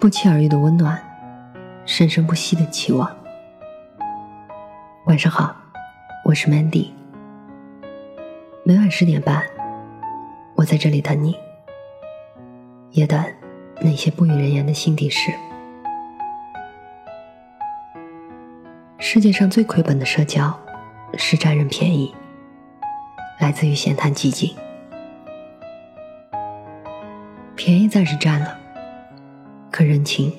不期而遇的温暖，生生不息的期望。晚上好，我是 Mandy。每晚十点半，我在这里等你，也等那些不与人言的心底事。世界上最亏本的社交，是占人便宜，来自于闲谈寂静。便宜暂时占了。可人情，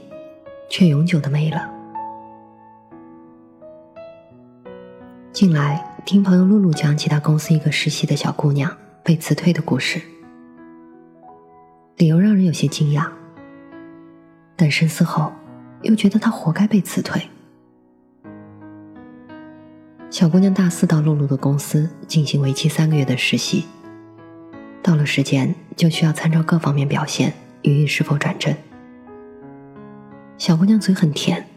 却永久的没了。近来听朋友露露讲起她公司一个实习的小姑娘被辞退的故事，理由让人有些惊讶，但深思后又觉得她活该被辞退。小姑娘大四到露露的公司进行为期三个月的实习，到了时间就需要参照各方面表现，予以是否转正。小姑娘嘴很甜，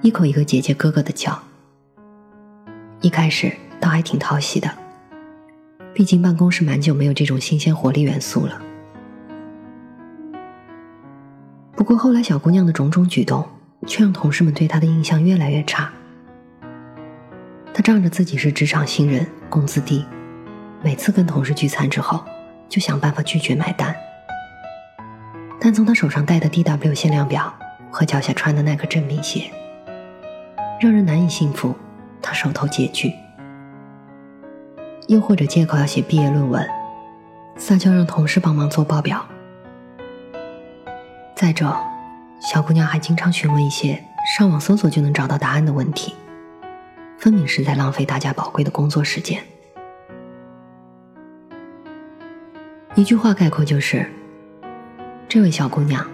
一口一个姐姐哥哥的叫。一开始倒还挺讨喜的，毕竟办公室蛮久没有这种新鲜活力元素了。不过后来小姑娘的种种举动，却让同事们对她的印象越来越差。她仗着自己是职场新人，工资低，每次跟同事聚餐之后，就想办法拒绝买单。但从她手上戴的 DW 限量表。和脚下穿的那个正品鞋，让人难以信服。他手头拮据，又或者借口要写毕业论文，撒娇让同事帮忙做报表。再者，小姑娘还经常询问一些上网搜索就能找到答案的问题，分明是在浪费大家宝贵的工作时间。一句话概括就是：这位小姑娘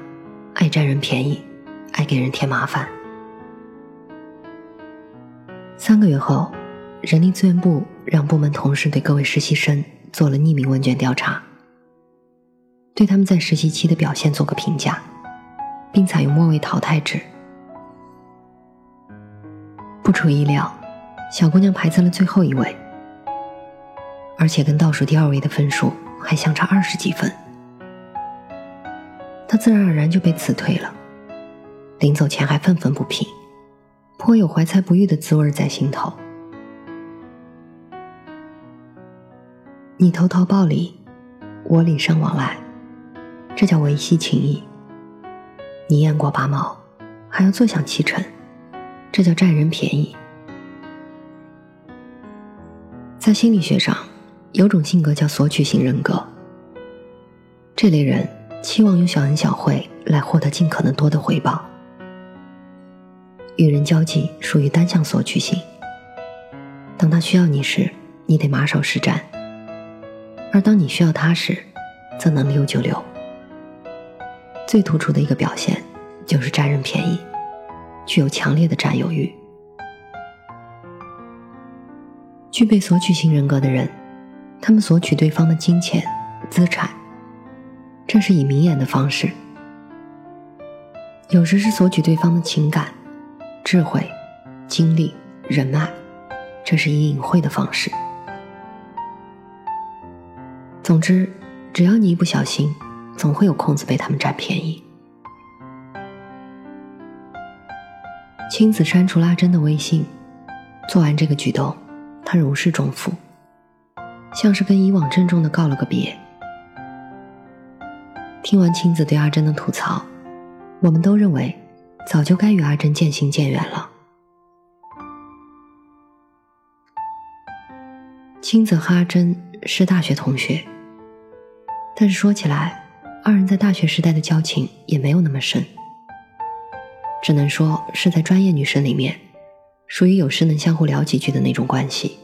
爱占人便宜。爱给人添麻烦。三个月后，人力资源部让部门同事对各位实习生做了匿名问卷调查，对他们在实习期的表现做个评价，并采用末位淘汰制。不出意料，小姑娘排在了最后一位，而且跟倒数第二位的分数还相差二十几分，她自然而然就被辞退了。临走前还愤愤不平，颇有怀才不遇的滋味在心头。你投桃报李，我礼尚往来，这叫维系情谊；你雁过拔毛，还要坐享其成，这叫占人便宜。在心理学上，有种性格叫索取型人格。这类人期望用小恩小惠来获得尽可能多的回报。与人交际属于单向索取型。当他需要你时，你得马首是瞻；而当你需要他时，则能溜就溜。最突出的一个表现就是占人便宜，具有强烈的占有欲。具备索取型人格的人，他们索取对方的金钱、资产，这是以明眼的方式；有时是索取对方的情感。智慧、精力、人脉，这是以隐晦的方式。总之，只要你一不小心，总会有空子被他们占便宜。青子删除了阿珍的微信，做完这个举动，他如释重负，像是跟以往郑重的告了个别。听完青子对阿珍的吐槽，我们都认为。早就该与阿珍渐行渐远了。青子和阿珍是大学同学，但是说起来，二人在大学时代的交情也没有那么深，只能说是在专业女生里面，属于有时能相互聊几句的那种关系。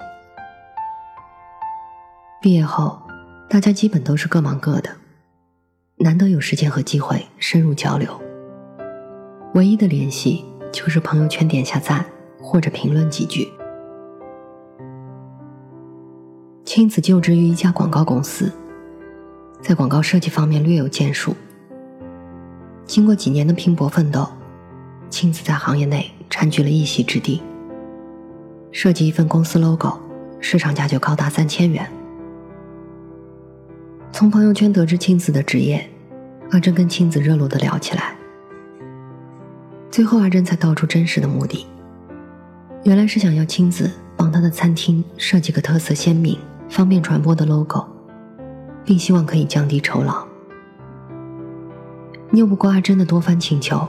毕业后，大家基本都是各忙各的，难得有时间和机会深入交流。唯一的联系就是朋友圈点下赞或者评论几句。青子就职于一家广告公司，在广告设计方面略有建树。经过几年的拼搏奋斗，青子在行业内占据了一席之地。设计一份公司 logo，市场价就高达三千元。从朋友圈得知青子的职业，阿珍跟青子热络的聊起来。最后阿珍才道出真实的目的，原来是想要亲自帮他的餐厅设计个特色鲜明、方便传播的 logo，并希望可以降低酬劳。拗不过阿珍的多番请求，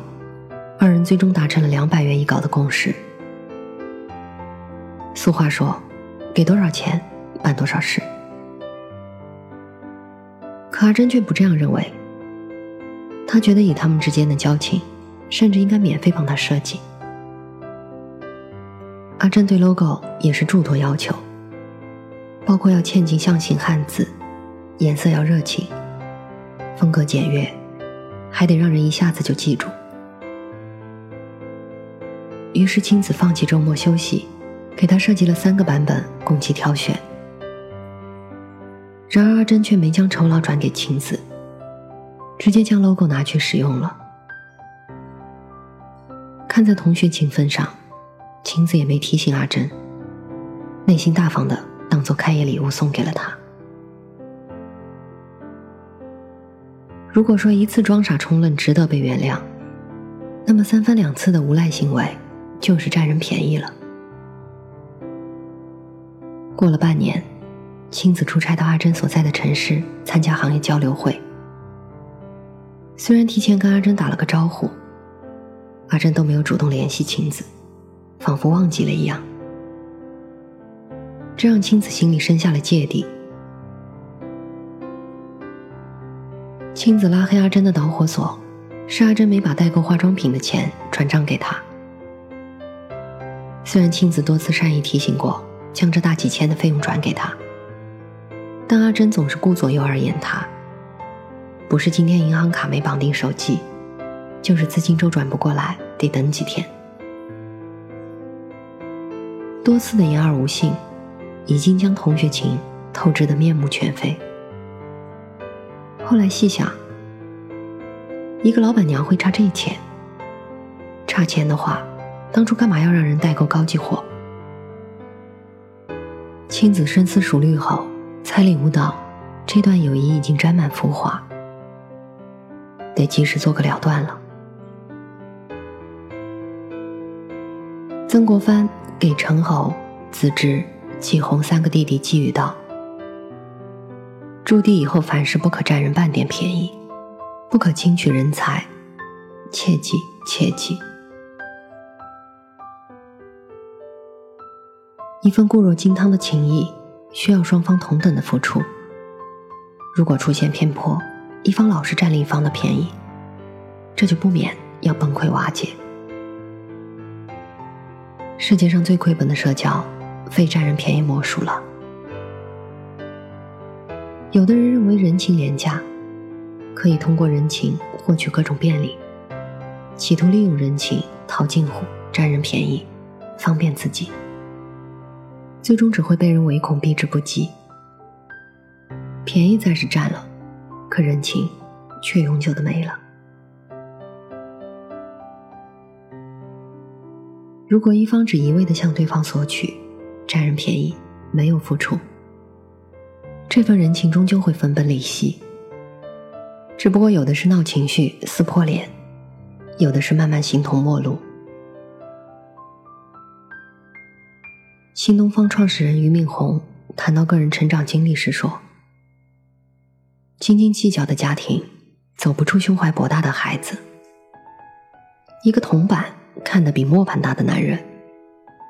二人最终达成了两百元一稿的共识。俗话说：“给多少钱，办多少事。”可阿珍却不这样认为。他觉得以他们之间的交情，甚至应该免费帮他设计。阿珍对 logo 也是诸多要求，包括要嵌进象形汉字，颜色要热情，风格简约，还得让人一下子就记住。于是青子放弃周末休息，给他设计了三个版本供其挑选。然而阿珍却没将酬劳转给青子。直接将 logo 拿去使用了。看在同学情分上，晴子也没提醒阿珍，内心大方的当做开业礼物送给了他。如果说一次装傻充愣值得被原谅，那么三番两次的无赖行为就是占人便宜了。过了半年，青子出差到阿珍所在的城市参加行业交流会。虽然提前跟阿珍打了个招呼，阿珍都没有主动联系青子，仿佛忘记了一样，这让青子心里生下了芥蒂。青子拉黑阿珍的导火索，是阿珍没把代购化妆品的钱转账给他。虽然青子多次善意提醒过，将这大几千的费用转给他，但阿珍总是顾左右而言他。不是今天银行卡没绑定手机，就是资金周转不过来，得等几天。多次的言而无信，已经将同学情透支的面目全非。后来细想，一个老板娘会差这钱？差钱的话，当初干嘛要让人代购高级货？青子深思熟虑后，才领悟到，这段友谊已经沾满浮华。得及时做个了断了。曾国藩给陈侯、子侄、季红三个弟弟寄语道：“诸弟以后凡事不可占人半点便宜，不可轻取人才，切记切记。一份固若金汤的情谊，需要双方同等的付出。如果出现偏颇，一方老是占另一方的便宜，这就不免要崩溃瓦解。世界上最亏本的社交，非占人便宜莫属了。有的人认为人情廉价，可以通过人情获取各种便利，企图利用人情套近乎，占人便宜，方便自己，最终只会被人唯恐避之不及。便宜暂时占了。可人情，却永久的没了。如果一方只一味的向对方索取，占人便宜，没有付出，这份人情终究会分崩离析。只不过有的是闹情绪、撕破脸，有的是慢慢形同陌路。新东方创始人俞敏洪谈到个人成长经历时说。斤斤计较的家庭，走不出胸怀博大的孩子。一个铜板看得比磨盘大的男人，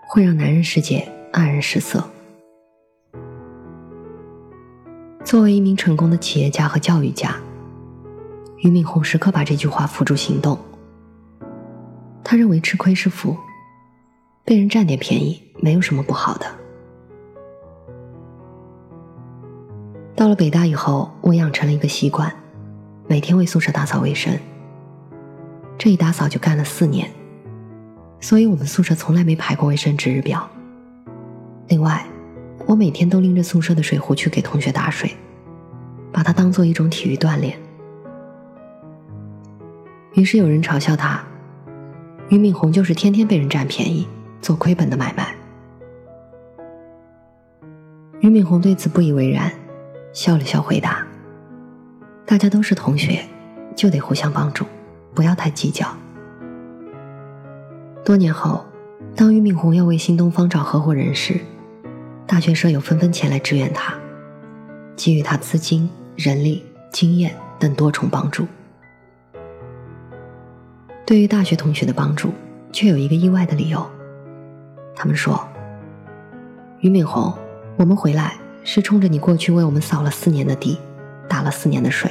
会让男人世界黯然失色。作为一名成功的企业家和教育家，俞敏洪时刻把这句话付诸行动。他认为吃亏是福，被人占点便宜没有什么不好的。到了北大以后，我养成了一个习惯，每天为宿舍打扫卫生。这一打扫就干了四年，所以我们宿舍从来没排过卫生值日表。另外，我每天都拎着宿舍的水壶去给同学打水，把它当做一种体育锻炼。于是有人嘲笑他，俞敏洪就是天天被人占便宜，做亏本的买卖。俞敏洪对此不以为然。笑了笑，回答：“大家都是同学，就得互相帮助，不要太计较。”多年后，当俞敏洪要为新东方找合伙人时，大学舍友纷纷前来支援他，给予他资金、人力、经验等多重帮助。对于大学同学的帮助，却有一个意外的理由。他们说：“俞敏洪，我们回来是冲着你过去为我们扫了四年的地，打了四年的水。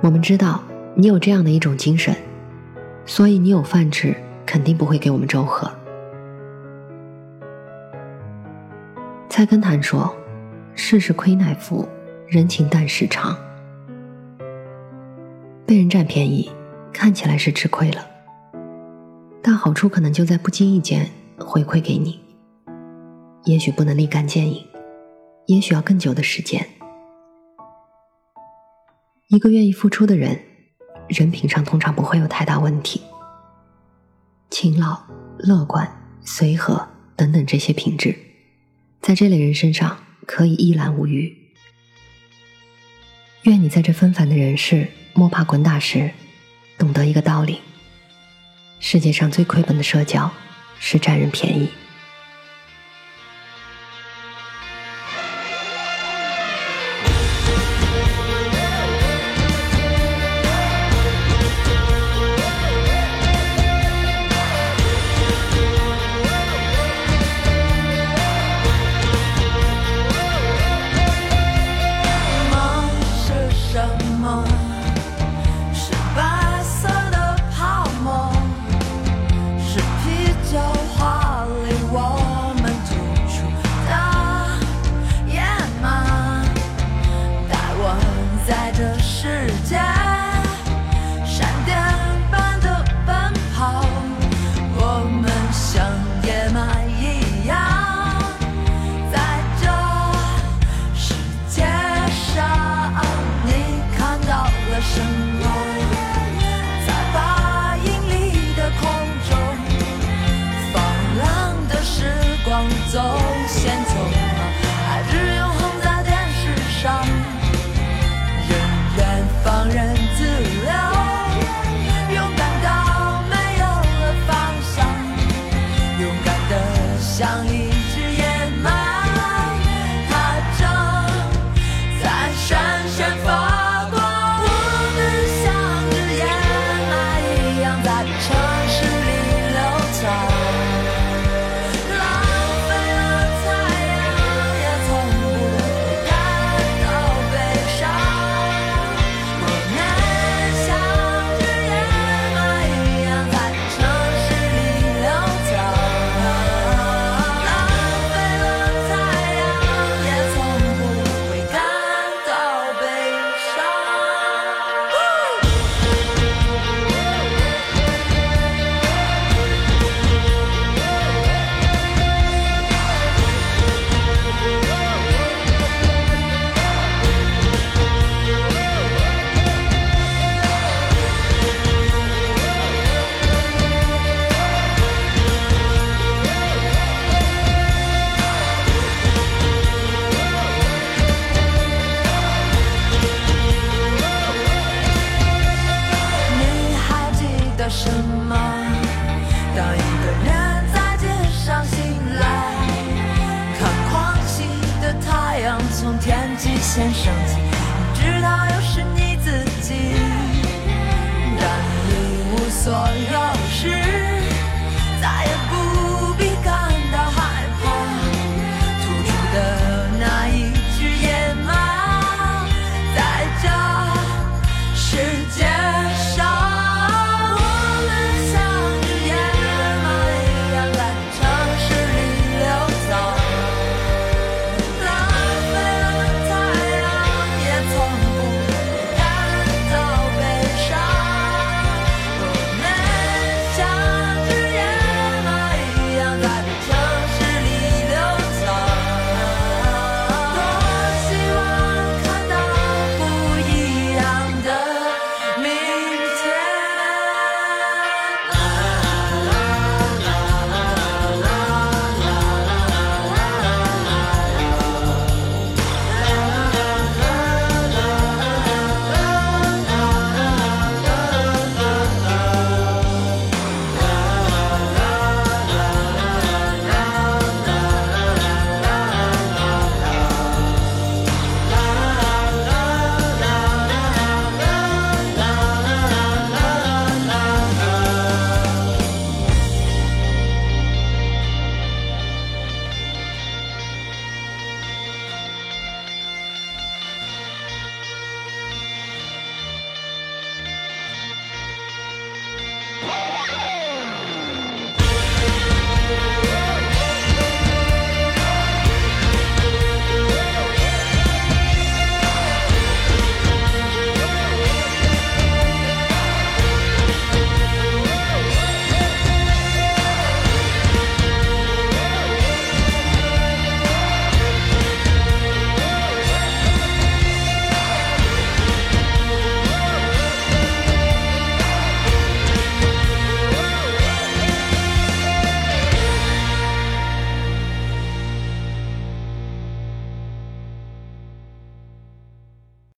我们知道你有这样的一种精神，所以你有饭吃，肯定不会给我们粥喝。”菜根谭说：“世事亏乃福，人情淡时长。被人占便宜。”看起来是吃亏了，但好处可能就在不经意间回馈给你。也许不能立竿见影，也许要更久的时间。一个愿意付出的人，人品上通常不会有太大问题。勤劳、乐观、随和等等这些品质，在这类人身上可以一览无余。愿你在这纷繁的人世摸爬滚打时。懂得一个道理：世界上最亏本的社交，是占人便宜。